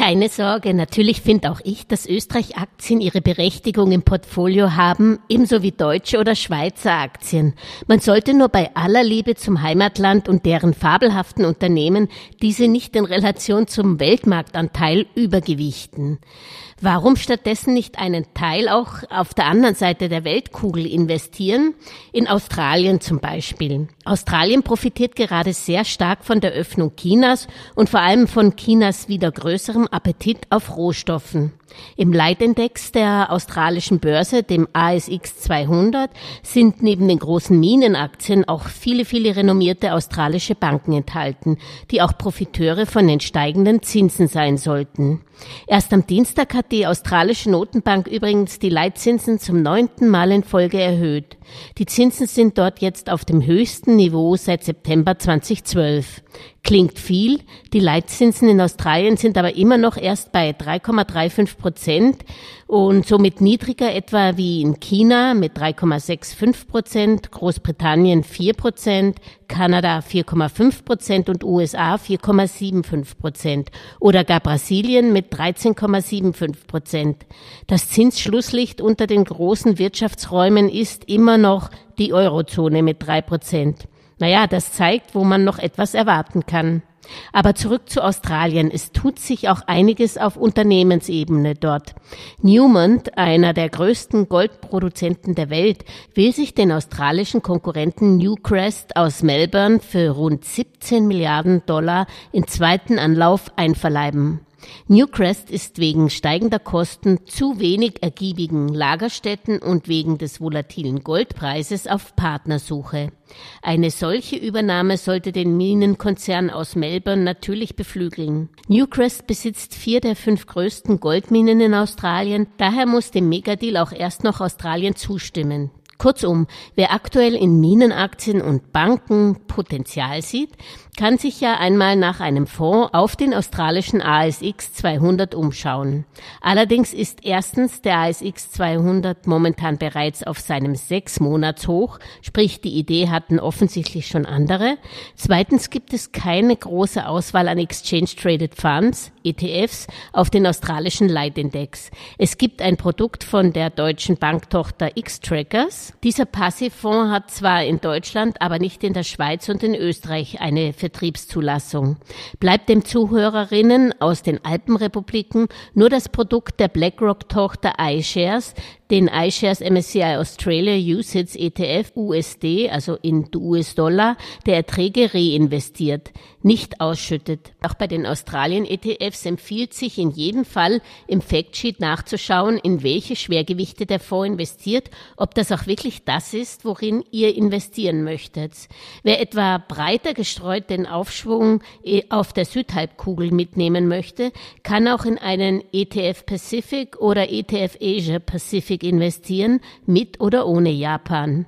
Keine Sorge, natürlich finde auch ich, dass Österreich-Aktien ihre Berechtigung im Portfolio haben, ebenso wie deutsche oder Schweizer Aktien. Man sollte nur bei aller Liebe zum Heimatland und deren fabelhaften Unternehmen diese nicht in Relation zum Weltmarktanteil übergewichten. Warum stattdessen nicht einen Teil auch auf der anderen Seite der Weltkugel investieren? In Australien zum Beispiel. Australien profitiert gerade sehr stark von der Öffnung Chinas und vor allem von Chinas wieder größerem Appetit auf Rohstoffen. Im Leitindex der australischen Börse, dem ASX 200, sind neben den großen Minenaktien auch viele, viele renommierte australische Banken enthalten, die auch Profiteure von den steigenden Zinsen sein sollten. Erst am Dienstag hat die australische Notenbank übrigens die Leitzinsen zum neunten Mal in Folge erhöht. Die Zinsen sind dort jetzt auf dem höchsten Niveau seit September 2012. Klingt viel, die Leitzinsen in Australien sind aber immer noch erst bei 3,35 Prozent und somit niedriger etwa wie in China mit 3,65 Prozent, Großbritannien 4 Prozent, Kanada 4,5 Prozent und USA 4,75 Prozent oder gar Brasilien mit 13,75 Prozent. Das Zinsschlusslicht unter den großen Wirtschaftsräumen ist immer noch die Eurozone mit drei Prozent. Naja, das zeigt, wo man noch etwas erwarten kann. Aber zurück zu Australien. Es tut sich auch einiges auf Unternehmensebene dort. Newmont, einer der größten Goldproduzenten der Welt, will sich den australischen Konkurrenten Newcrest aus Melbourne für rund 17 Milliarden Dollar in zweiten Anlauf einverleiben. Newcrest ist wegen steigender Kosten zu wenig ergiebigen Lagerstätten und wegen des volatilen Goldpreises auf Partnersuche. Eine solche Übernahme sollte den Minenkonzern aus Melbourne natürlich beflügeln. Newcrest besitzt vier der fünf größten Goldminen in Australien, daher muss dem Megadeal auch erst noch Australien zustimmen. Kurzum, wer aktuell in Minenaktien und Banken Potenzial sieht, kann sich ja einmal nach einem Fonds auf den australischen ASX 200 umschauen. Allerdings ist erstens der ASX 200 momentan bereits auf seinem sechs Monats Hoch, sprich die Idee hatten offensichtlich schon andere. Zweitens gibt es keine große Auswahl an Exchange Traded Funds, ETFs, auf den australischen Leitindex. Es gibt ein Produkt von der deutschen Banktochter X-Trackers. Dieser Passivfonds hat zwar in Deutschland, aber nicht in der Schweiz und in Österreich eine Vertriebszulassung. Bleibt dem Zuhörerinnen aus den Alpenrepubliken nur das Produkt der BlackRock-Tochter iShares, den iShares MSCI Australia USITS ETF USD, also in US-Dollar, der Erträge reinvestiert, nicht ausschüttet. Auch bei den Australien-ETFs empfiehlt sich in jedem Fall im Factsheet nachzuschauen, in welche Schwergewichte der Fonds investiert, ob das auch wirklich das ist, worin ihr investieren möchtet. Wer etwa breiter gestreut den Aufschwung eh, auf der Südhalbkugel mitnehmen möchte, kann auch in einen ETF Pacific oder ETF Asia Pacific langfristig investieren, mit oder ohne Japan.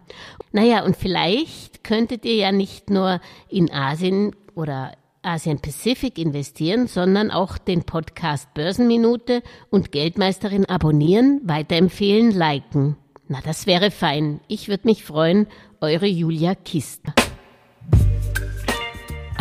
Naja, und vielleicht könntet ihr ja nicht nur in Asien oder Asien Pacific investieren, sondern auch den Podcast Börsenminute und Geldmeisterin abonnieren, weiterempfehlen, liken. Na, das wäre fein. Ich würde mich freuen. Eure Julia Kistner.